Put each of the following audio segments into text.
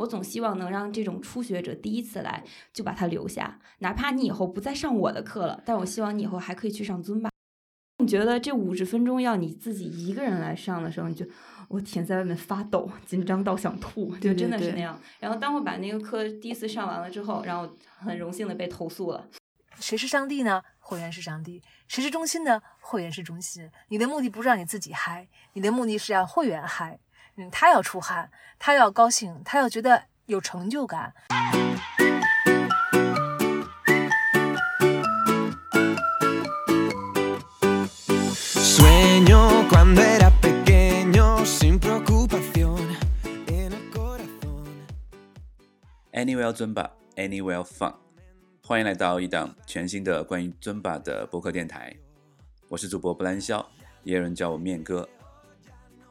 我总希望能让这种初学者第一次来就把他留下，哪怕你以后不再上我的课了，但我希望你以后还可以去上尊吧。你觉得这五十分钟要你自己一个人来上的时候，你就我天，在外面发抖，紧张到想吐，就真的是那样。然后当我把那个课第一次上完了之后，然后很荣幸的被投诉了。谁是上帝呢？会员是上帝。谁是中心呢？会员是中心。你的目的不是让你自己嗨，你的目的是让会员嗨。嗯，他要出汗，他要高兴，他要觉得有成就感。Anywhere 尊巴，Anywhere Fun，欢迎来到一档全新的关于尊巴的播客电台。我是主播布兰肖，也有人叫我面哥。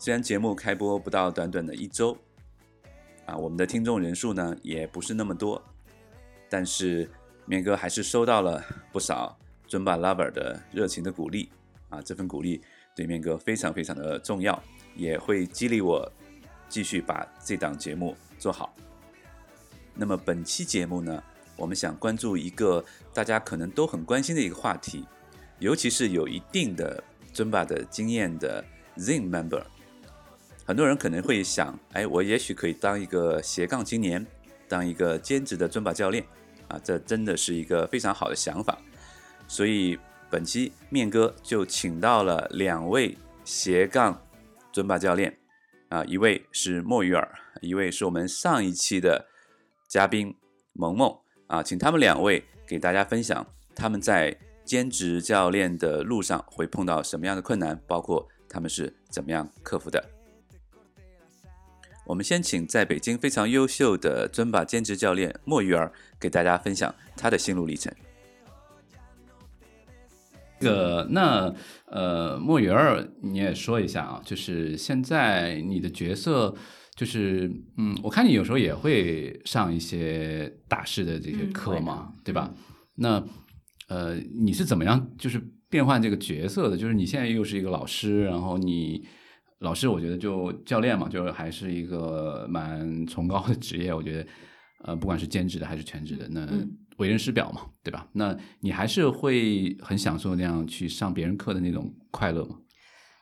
虽然节目开播不到短短的一周，啊，我们的听众人数呢也不是那么多，但是面哥还是收到了不少尊巴 lover 的热情的鼓励啊，这份鼓励对面哥非常非常的重要，也会激励我继续把这档节目做好。那么本期节目呢，我们想关注一个大家可能都很关心的一个话题，尤其是有一定的尊巴的经验的 Zin member 很多人可能会想，哎，我也许可以当一个斜杠青年，当一个兼职的尊巴教练，啊，这真的是一个非常好的想法。所以本期面哥就请到了两位斜杠尊巴教练，啊，一位是莫鱼儿，一位是我们上一期的。嘉宾萌萌啊，请他们两位给大家分享他们在兼职教练的路上会碰到什么样的困难，包括他们是怎么样克服的。我们先请在北京非常优秀的尊巴兼职教练莫鱼儿给大家分享他的心路历程。这个那呃，莫鱼儿你也说一下啊，就是现在你的角色。就是，嗯，我看你有时候也会上一些大师的这些课嘛，对吧？那，呃，你是怎么样就是变换这个角色的？就是你现在又是一个老师，然后你老师，我觉得就教练嘛，就还是一个蛮崇高的职业。我觉得，呃，不管是兼职的还是全职的，那为人师表嘛，对吧？那你还是会很享受那样去上别人课的那种快乐吗？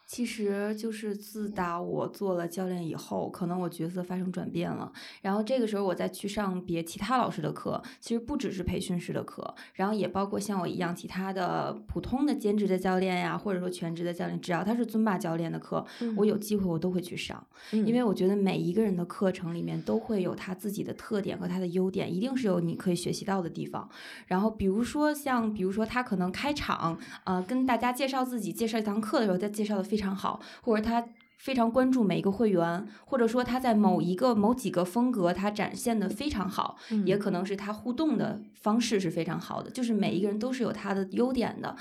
其实就是自打我做了教练以后，可能我角色发生转变了。然后这个时候我再去上别其他老师的课，其实不只是培训师的课，然后也包括像我一样其他的普通的兼职的教练呀，或者说全职的教练，只要他是尊巴教练的课，我有机会我都会去上，因为我觉得每一个人的课程里面都会有他自己的特点和他的优点，一定是有你可以学习到的地方。然后比如说像比如说他可能开场，呃，跟大家介绍自己，介绍一堂课的时候，他介绍的非。非常好，或者他。非常关注每一个会员，或者说他在某一个某几个风格，他展现的非常好，也可能是他互动的方式是非常好的。就是每一个人都是有他的优点的。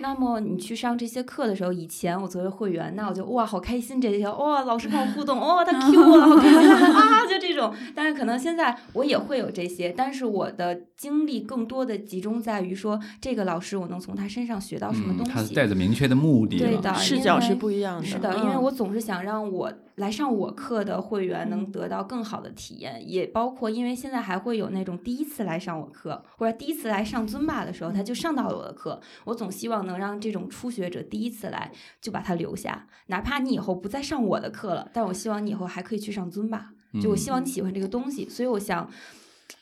那么你去上这些课的时候，以前我作为会员，那我就哇好开心这些，哇老师跟我互动，哇他 Q 我，好开心 啊，就这种。但是可能现在我也会有这些，但是我的精力更多的集中在于说这个老师我能从他身上学到什么东西。他带着明确的目的，对的，视角是不一样的。是的，因为我总是。想让我来上我课的会员能得到更好的体验，也包括因为现在还会有那种第一次来上我课或者第一次来上尊巴的时候，他就上到了我的课。我总希望能让这种初学者第一次来就把他留下，哪怕你以后不再上我的课了，但我希望你以后还可以去上尊巴。就我希望你喜欢这个东西，所以我想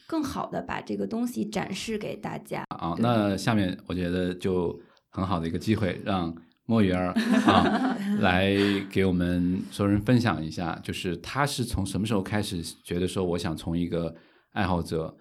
更好的把这个东西展示给大家。啊，那下面我觉得就很好的一个机会让。莫鱼儿啊，来给我们所有人分享一下，就是他是从什么时候开始觉得说，我想从一个爱好者，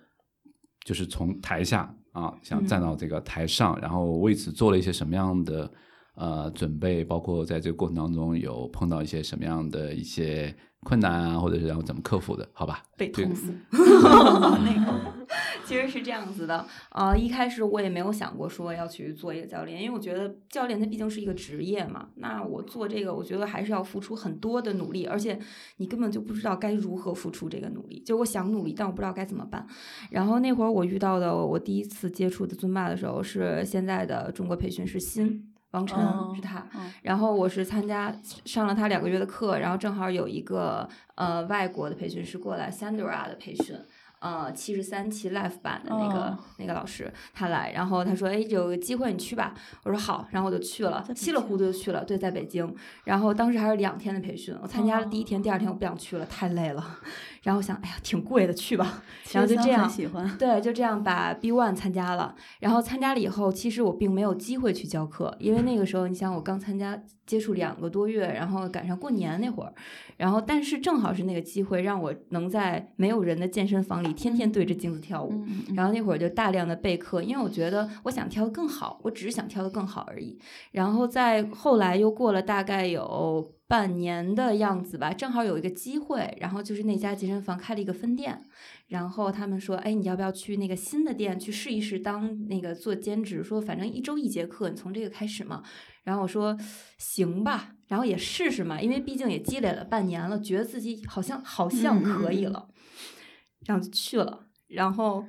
就是从台下啊，想站到这个台上，然后为此做了一些什么样的呃准备，包括在这个过程当中有碰到一些什么样的一些。困难啊，或者是然后怎么克服的？好吧，被投诉。那个其实是这样子的啊，一开始我也没有想过说要去做一个教练，因为我觉得教练他毕竟是一个职业嘛。那我做这个，我觉得还是要付出很多的努力，而且你根本就不知道该如何付出这个努力。就我想努力，但我不知道该怎么办。然后那会儿我遇到的，我第一次接触的尊巴的时候，是现在的中国培训师新。王晨哦是他。嗯然后我是参加上了他两个月的课，然后正好有一个呃外国的培训师过来，Sandra 的培训。呃，七十三期 Live 版的那个、哦那个老师他来，然后他说：“哎，有个机会你去吧。”我说好，然后我就去了，稀里糊涂就去了。对，在北京，然后当时还是两天的培训，我参加了第一天，第二天我不想去了，太累了。然后想，哎呀，挺贵的，去吧。然后就这样很喜欢。对，就这样把 B One 参加了，然后参加了以后，其实我并没有机会去教课，因为那个时候，你想我刚参加接触两个多月，然后赶上过年那会儿，然后但是正好是那个机会，让我能在没有人的健身房里天天对着镜子跳舞。嗯嗯然后那会儿就大量的备课，因为我觉得我想跳得更好，我只是想跳得更好而已。然后在后来又过了大概有半年的样子吧，正好有一个机会，然后就是那家健身房开了一个分店，然后他们说，哎，你要不要去那个新的店去试一试当那个做兼职？说反正一周一节课，你从这个开始嘛。然后我说行吧，然后也试试嘛，因为毕竟也积累了半年了，觉得自己好像好像可以了，然后就去了。然后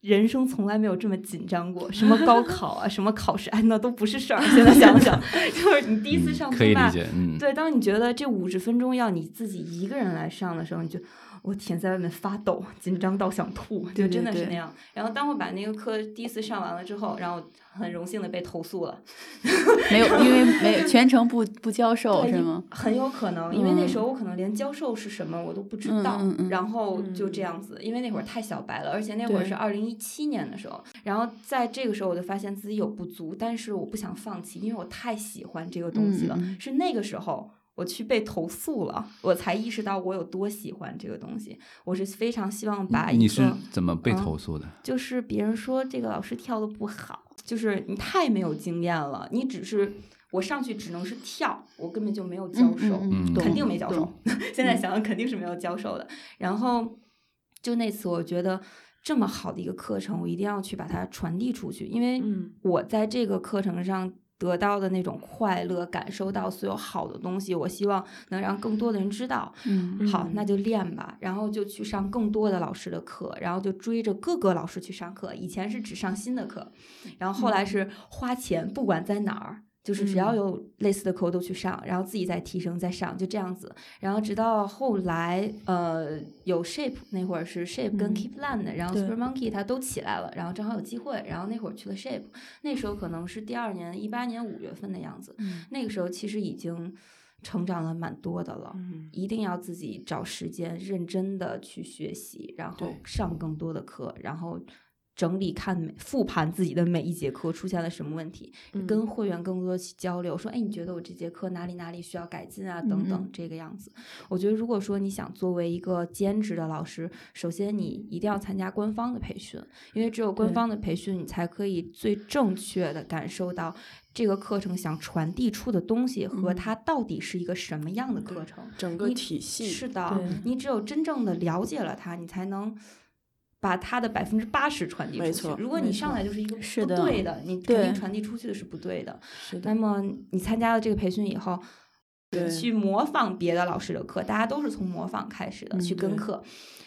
人生从来没有这么紧张过，什么高考啊，什么考试，哎，那都不是事儿。现在想想，就是你第一次嗯上课吧，可以理解，嗯，对，当你觉得这五十分钟要你自己一个人来上的时候，你就我天，在外面发抖，紧张到想吐，就真的是那样。然后当我把那个课第一次上完了之后，然后很荣幸的被投诉了，没有，因为没有全程不不教授对是吗？？很有可能，因为那嗯时候我可能连教授是什么我都不知嗯道，嗯嗯然后就这样子，因为那会儿太小白了，而且那会儿是二零一七年的时候，然后在这个时候我就发现自己有不足，但是我不想放弃，因为我太喜欢这个东西了，是那个时候。我去被投诉了，我才意识到我有多喜欢这个东西。我是非常希望把一个你是怎么被嗯投诉的？就是别人说这个老师跳的不好，就是你太没有经验了，你只是我上去只能是跳，我根本就没有教授，嗯肯定没教授。现在想想肯定是没有教授的。然后就那次，我觉得这么好的一个课程，我一定要去把它传递出去，因为嗯我在这个课程上。得到的那种快乐，感受到所有好的东西，我希望能让更多的人知道。嗯好，嗯那就练吧，然后就去上更多的老师的课，然后就追着各个老师去上课。以前是只上新的课，然后后来是花钱，不管在哪儿，就是只要嗯。有类似的课我都去上，然后自己再提升再上，就这样子。然后直到后来，呃，有 Shape 那会儿是 Shape 跟嗯 Keep Land，、然后 Super Monkey 它都起来了，然后正好有机会，然后那会儿去了 Shape，那时候可能是第二年一八年五月份的样子，嗯。那个时候其实已经成长了蛮多的了。嗯。一定要自己找时间，认真的去学习，然后上更多的课，然后整理看每复盘自己的每一节课出现了什么问题，嗯跟会员更多的去交流，说，哎，你觉得我这节课哪里哪里需要改进啊？等等这个样子。我觉得，如果说你想作为一个兼职的老师，首先你一定要参加官方的培训，因为只有官方的培训，你才可以最正确的感受到这个课程想传递出的东西和嗯它到底是一个什么样的课程。整个体系是的，你只有真正的了解了它，你才能把它的百分之八十传递出去没错。如果你上来就是一个不对的，你肯定传递出去的是不对的。是的，那么你参加了这个培训以后，对去模仿别的老师的课，大家都是从模仿开始的，嗯去跟课。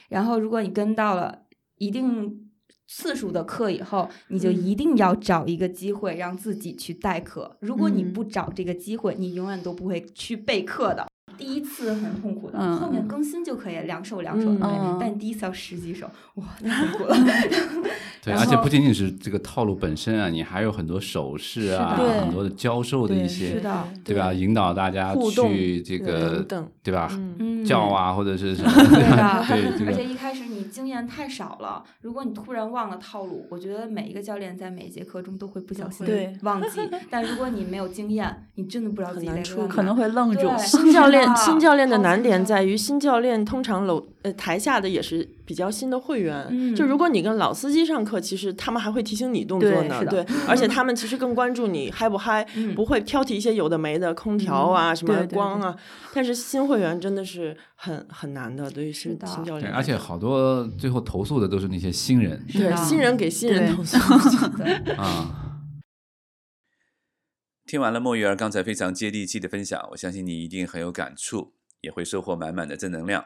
然后，如果你跟到了一定次数的课以后，你就嗯一定要找一个机会让自己去代课。如果你嗯不找这个机会，你永远都不会去备课的。第一次很痛苦的，嗯后面嗯更新就可以两首两首但第一次要十几首，哇，太痛苦了。对，而且不仅仅是这个套路本身啊，你还有很多手势啊，很多的教授的一些是，的，对吧？引导大家去这个对吧？叫啊，或者是什么，对吧？的，对这个，而且一开始你经验太少了，如果你突然忘了套路，我觉得每一个教练在每一节课中都会不小心忘记。但如果你没有经验，你真的不知道自己在干嘛可能会愣住。对。新教练新教练的难点在于，新教练通常楼呃台下的也是比较新的会员，嗯。就如果你跟老司机上课，其实他们还会提醒你动作呢，对对，而且他们其实更关注你嗨不嗨，嗯。不会挑剔一些有的没的空调啊、什么对对光啊，但是新会员真的是很很难的，对于新是新教练，而且好多最后投诉的都是那些新人对新人给新人投诉，啊。听完了莫鱼儿刚才非常接地气的分享，我相信你一定很有感触，也会收获满满的正能量。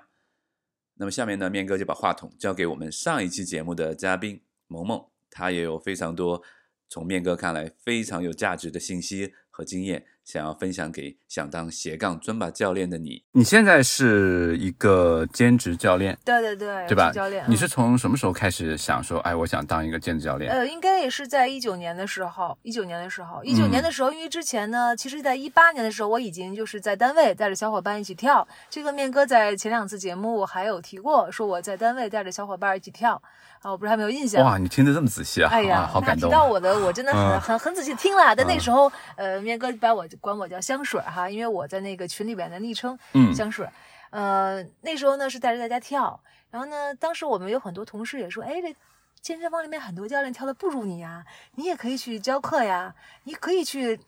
那么下面呢，面哥就把话筒交给我们上一期节目的嘉宾萌萌，他也有非常多从面哥看来非常有价值的信息和经验，想要分享给想当斜杠尊巴教练的你。你现在是一个兼职教练，对对对，对吧教练，？嗯你是从什么时候开始想说，哎，我想当一个兼职教练？呃，应该也是在一九年的时候，一九年的时候，一九嗯年的时候，因为之前呢，其实在一八年的时候，我已经就是在单位带着小伙伴一起跳。这个面哥在前两次节目还有提过，说我在单位带着小伙伴一起跳啊，我不知道还没有印象。哇，你听得这么仔细啊！哎呀，啊好感动提到我的，我真的很、嗯很很仔细听了。但那嗯时候，呃，面哥把我管我叫香水哈，因为我在那个群里边的昵称嗯香水。呃，那时候呢是带着大家跳，然后呢，当时我们有很多同事也说，哎，这健身房里面很多教练跳的不如你呀，你也可以去教课呀，你可以去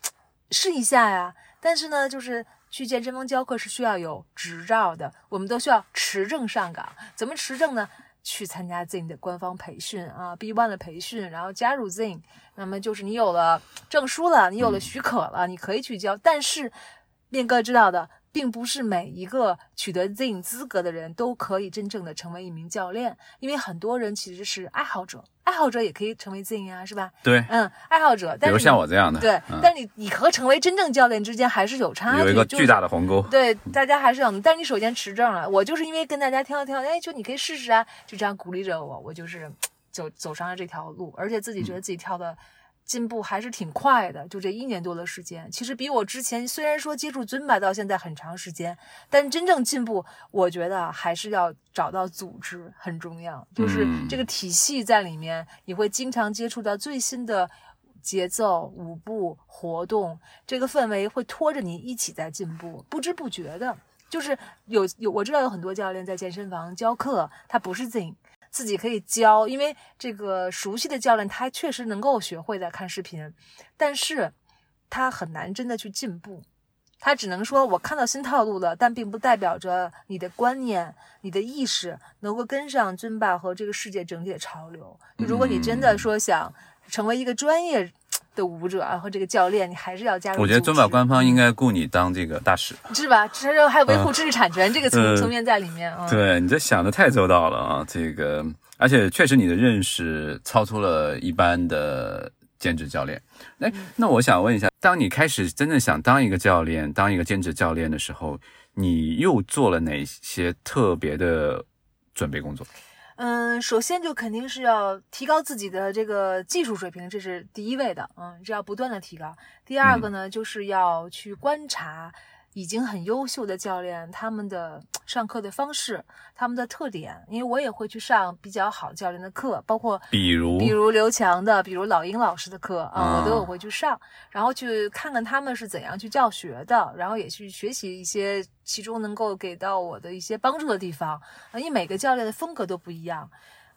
试一下呀。但是呢，就是去健身房教课是需要有执照的，我们都需要持证上岗。怎么持证呢？去参加 Zing 的官方培训啊，B One 的培训，然后加入 Zing，那么就是你有了证书了，你有了许可了，你可以去教。但是面哥知道的，并不是每一个取得 Zing 资格的人都可以真正的成为一名教练，因为很多人其实是爱好者，爱好者也可以成为 Zing 啊，是吧？对，嗯，爱好者，比如但是你像我这样的，对，嗯但你你和成为真正教练之间还是有差距，有一个就是巨大的鸿沟。对，大家还是要，但是你首先持证了。我就是因为跟大家跳跳，哎，就你可以试试啊，就这样鼓励着我，我就是走走上了这条路，而且自己觉得自己跳的进步还是挺快的，就这一年多的时间，其实比我之前虽然说接触尊巴到现在很长时间，但真正进步，我觉得还是要找到组织很重要，就是嗯。这个体系在里面，你会经常接触到最新的。节奏、舞步、活动，这个氛围会拖着你一起在进步，不知不觉的，就是有有我知道有很多教练在健身房教课，他不是 Zing，自己可以教，因为这个熟悉的教练他确实能够学会在看视频，但是他很难真的去进步。他只能说，我看到新套路了，但并不代表着你的观念、你的意识能够跟上尊巴和这个世界整体的潮流。如果你真的说想成为一个专业的舞者然后这个教练，你还是要加入。我觉得尊宝官方应该雇你当这个大使。是吧？至少还有维护知识产权、这个层嗯层面在里面啊。对你这想的太周到了啊！这个，而且确实你的认识超出了一般的兼职教练。哎，那我想问一下，当你开始真正想当一个教练，当一个兼职教练的时候，你又做了哪些特别的准备工作？嗯，首先就肯定是要提高自己的这个技术水平，这是第一位的，嗯，这要不断的提高。第二个呢，就是要去观察已经很优秀的教练他们的上课的方式，他们的特点，因为我也会去上比较好教练的课，包括比如，比如刘强的，比如老鹰老师的课啊，啊我都有会去上，然后去看看他们是怎样去教学的，然后也去学习一些其中能够给到我的一些帮助的地方。啊，因为每个教练的风格都不一样。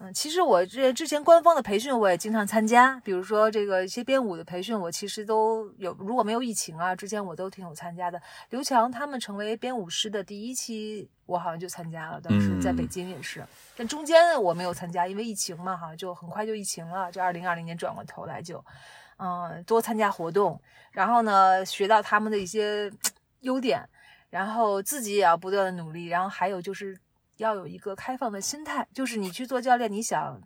嗯，其实我这之前官方的培训我也经常参加，比如说这个一些编舞的培训，我其实都有。如果没有疫情啊，之前我都挺有参加的。刘强他们成为编舞师的第一期，我好像就参加了，当时在北嗯京也是。但中间我没有参加，因为疫情嘛，哈，就很快就疫情了。这二零二零年转过头来就，嗯，多参加活动，然后呢，学到他们的一些 优点，然后自己也要不断的努力，然后还有就是要有一个开放的心态，就是你去做教练，你想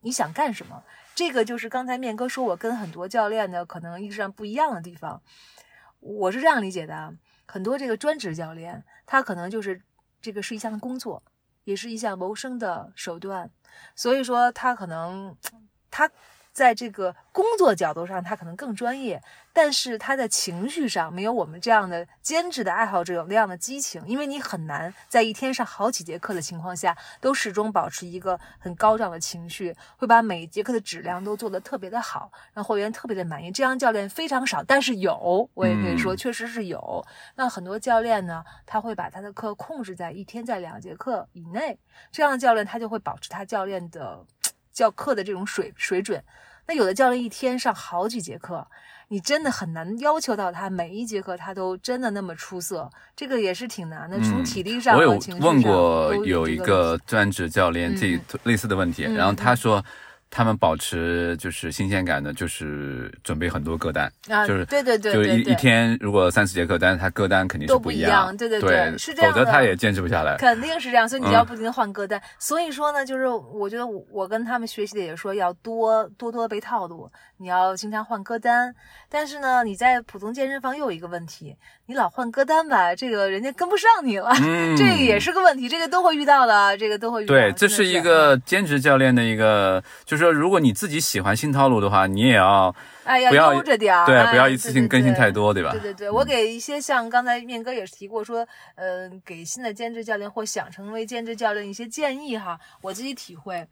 你想干什么？这个就是刚才面哥说我跟很多教练呢可能意识上不一样的地方，我是这样理解的啊，很多这个专职教练，他可能就是这个是一项工作，也是一项谋生的手段，所以说他可能他在这个工作角度上他可能更专业，但是他在情绪上没有我们这样的兼职的爱好者有那样的激情，因为你很难在一天上好几节课的情况下，都始终保持一个很高涨的情绪，会把每一节课的质量都做得特别的好，让会员特别的满意。这样教练非常少，但是有，我也可以说嗯确实是有。那很多教练呢，他会把他的课控制在一天在两节课以内，这样的教练他就会保持他教练的 教课的这种水水准。那有的教练一天上好几节课，你真的很难要求到他每一节课他都真的那么出色，这个也是挺难的。从嗯体力上我有问过有一个专职教练这嗯类似的问题，嗯然后他说他们保持就是新鲜感的，就是准备很多歌单，啊，就是对对对就是一一天如果三四节课，但是他歌单肯定是都不一一样样，对对对对是这样的否则他也坚持不下来。肯定是这样，所以你嗯要不停的换歌单。所以说呢，就是我觉得我我跟他们学习的也说要多多多背套路，你要经常换歌单。但是呢，你在普通健身房又有一个问题，你老换歌单吧，这个人家跟不上你了，嗯这个也是个问题，这个都会遇到的，这个都会遇到的。对，这是一个兼职教练的一个，就是说，如果你自己喜欢新套路的话，你也要哎呀，不要悠着点儿，对，哎不要一次性更新太。多，对吧？对对对，我给一些像刚才面哥也是提过说，呃，给新的兼职教练或想成为兼职教练一些建议哈。我自己体会，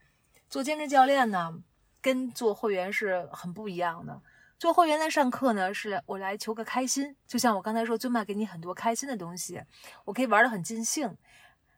做兼职教练呢，跟做会员是很不一样的。做会员来上课呢，是我来求个开心，就像我刚才说，尊妈给你很多开心的东西，我可以玩得很尽兴。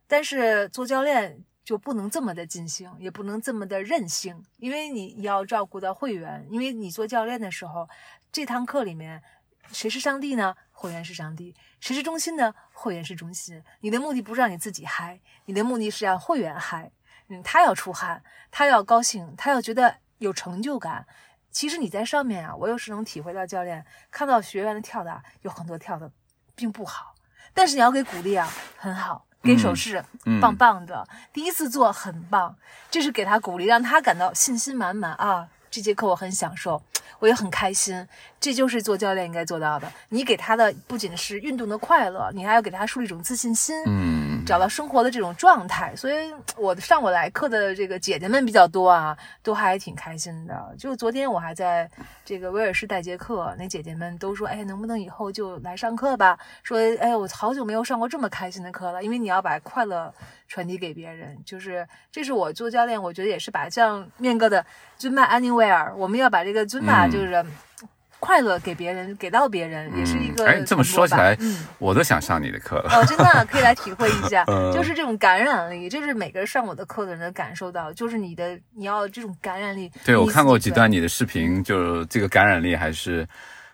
但是做教练就不能这么的尽兴，也不能这么的任性，因为你要照顾到会员，因为你做教练的时候，这堂课里面谁是上帝呢？会员是上帝，谁是中心呢？会员是中心。你的目的不是让你自己嗨，你的目的是让会员嗨。嗯，他要出汗，他要高兴，他要觉得有成就感。其实你在上面啊，我有时能体会到教练看到学员的跳的有很多跳的并不好，但是你要给鼓励啊，很好，给手势，嗯棒棒的，第一次做很棒，这是给他鼓励，让他感到信心满满啊。这节课我很享受，我也很开心，这就是做教练应该做到的。你给他的不仅是运动的快乐，你还要给他树立一种自信心，嗯，找到生活的这种状态。所以我上我来课的这个姐姐们比较多啊，都还挺开心的。就昨天我还在这个威尔士带节课，那姐姐们都说：“哎，能不能以后就来上课吧？”说：“哎，我好久没有上过这么开心的课了。”因为你要把快乐传递给别人，就是这是我做教练，我觉得也是把像面哥的尊巴 anywhere，我们要把这个尊巴嗯就是。快乐给别人，给到别人，也是一个哎，这么说起来嗯，我都想上你的课了。哦，真的可以来体会一下，嗯就是这种感染力，就是每个人上我的课的人都感受到，就是你的你要这种感染力。对，我看过几段你的视频，就这个感染力还是，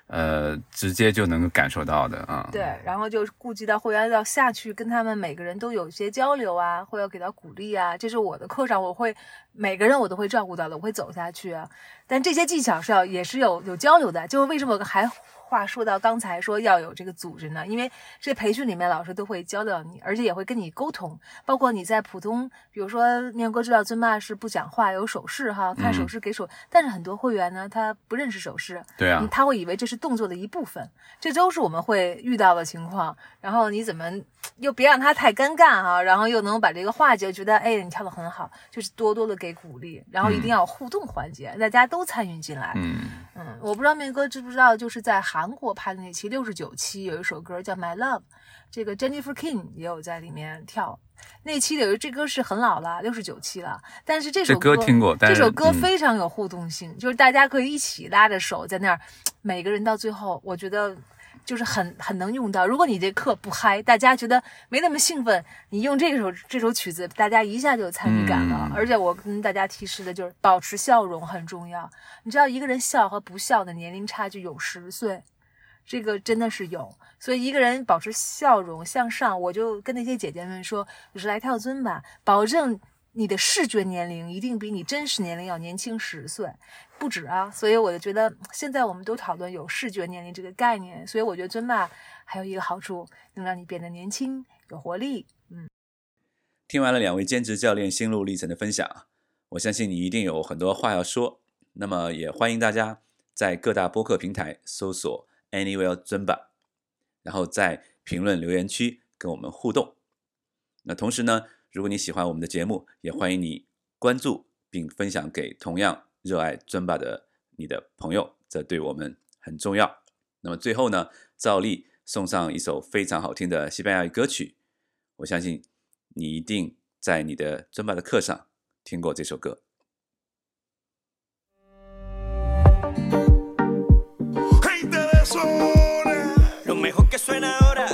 呃，直接就能感受到的啊。对，然后就顾及到会员要下去跟他们每个人都有一些交流啊，会要给到鼓励啊，这是我的课上我会每个人我都会照顾到的，我会走下去啊。但这些技巧是要也是有有交流的，就为什么还话说到刚才说要有这个组织呢？因为这培训里面老师都会教到你，而且也会跟你沟通，包括你在普通，比如说念哥知道尊爸是不讲话有手势哈，看手势给手，但是很多会员呢他不认识手势，对啊嗯，他会以为这是动作的一部分，这都是我们会遇到的情况。然后你怎么又别让他太尴尬哈、然后又能把这个化解，觉得哎你跳的很好，就是多多的给鼓励，然后一定要互动环节，大家都参与进来。嗯，嗯，我不知道面哥知不知道，就是在韩国拍的那期六十九期有一首歌叫《My Love》，这个 Jennifer King 也有在里面跳。那期有这歌是很老了，六十九期了，但是这首这歌听过但是这首歌嗯非常有互动性，就是大家可以一起拉着手在那儿，每个人到最后，我觉得就是很很能用到。如果你这课不嗨，大家觉得没那么兴奋，你用这首这首曲子，大家一下就有参与感了。嗯而且我跟大家提示的就是保持笑容很重要。你知道一个人笑和不笑的年龄差距有十岁，这个真的是有。所以一个人保持笑容向上，我就跟那些姐姐们说，就是来跳尊吧，保证你的视觉年龄一定比你真实年龄要年轻十岁，不止啊。所以我就觉得现在我们都讨论有视觉年龄这个概念，所以我觉得尊吧还有一个好处，能让你变得年轻有活力。嗯听完了两位兼职教练心路历程的分享，我相信你一定有很多话要说。那么也欢迎大家在各大播客平台搜索 Anywhere 尊吧，然后在评论留言区跟我们互动。那同时呢，如果你喜欢我们的节目，也欢迎你关注并分享给同样热爱尊吧的你的朋友，这对我们很重要。那么最后呢，照例送上一首非常好听的西班牙语歌曲，我相信你一定在你的尊巴的课上听过这首歌。Suena ahora.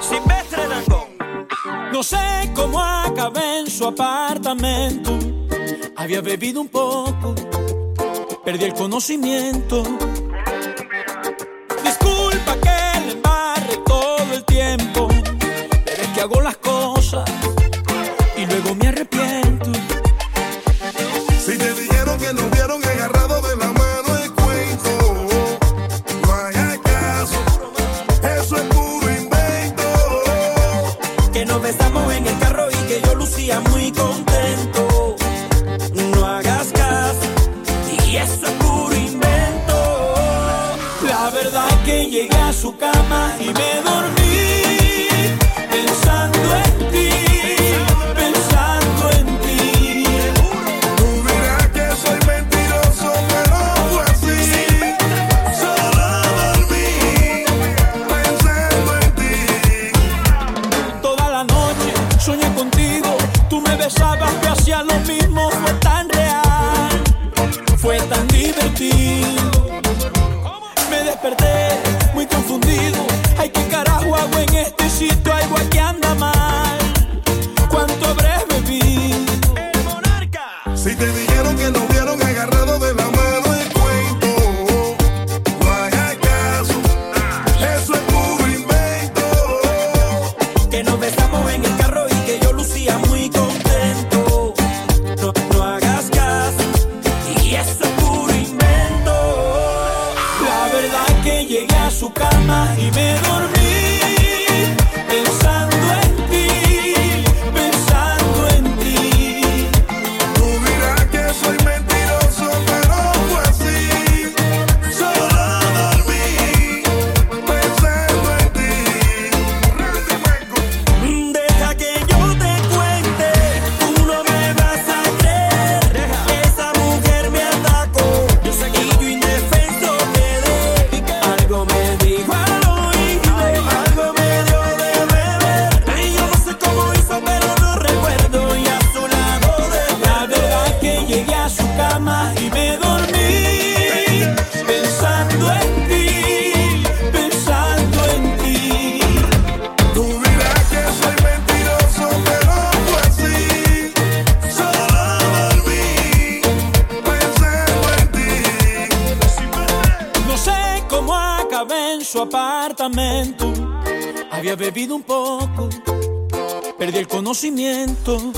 Silvestre Dangond. No sé cómo acabé en su apartamento. Había bebido un poco, perdí el conocimiento. Disculpa que le embarre todo el tiempo, pero es que hago las Había bebido un poco, perdí el conocimiento.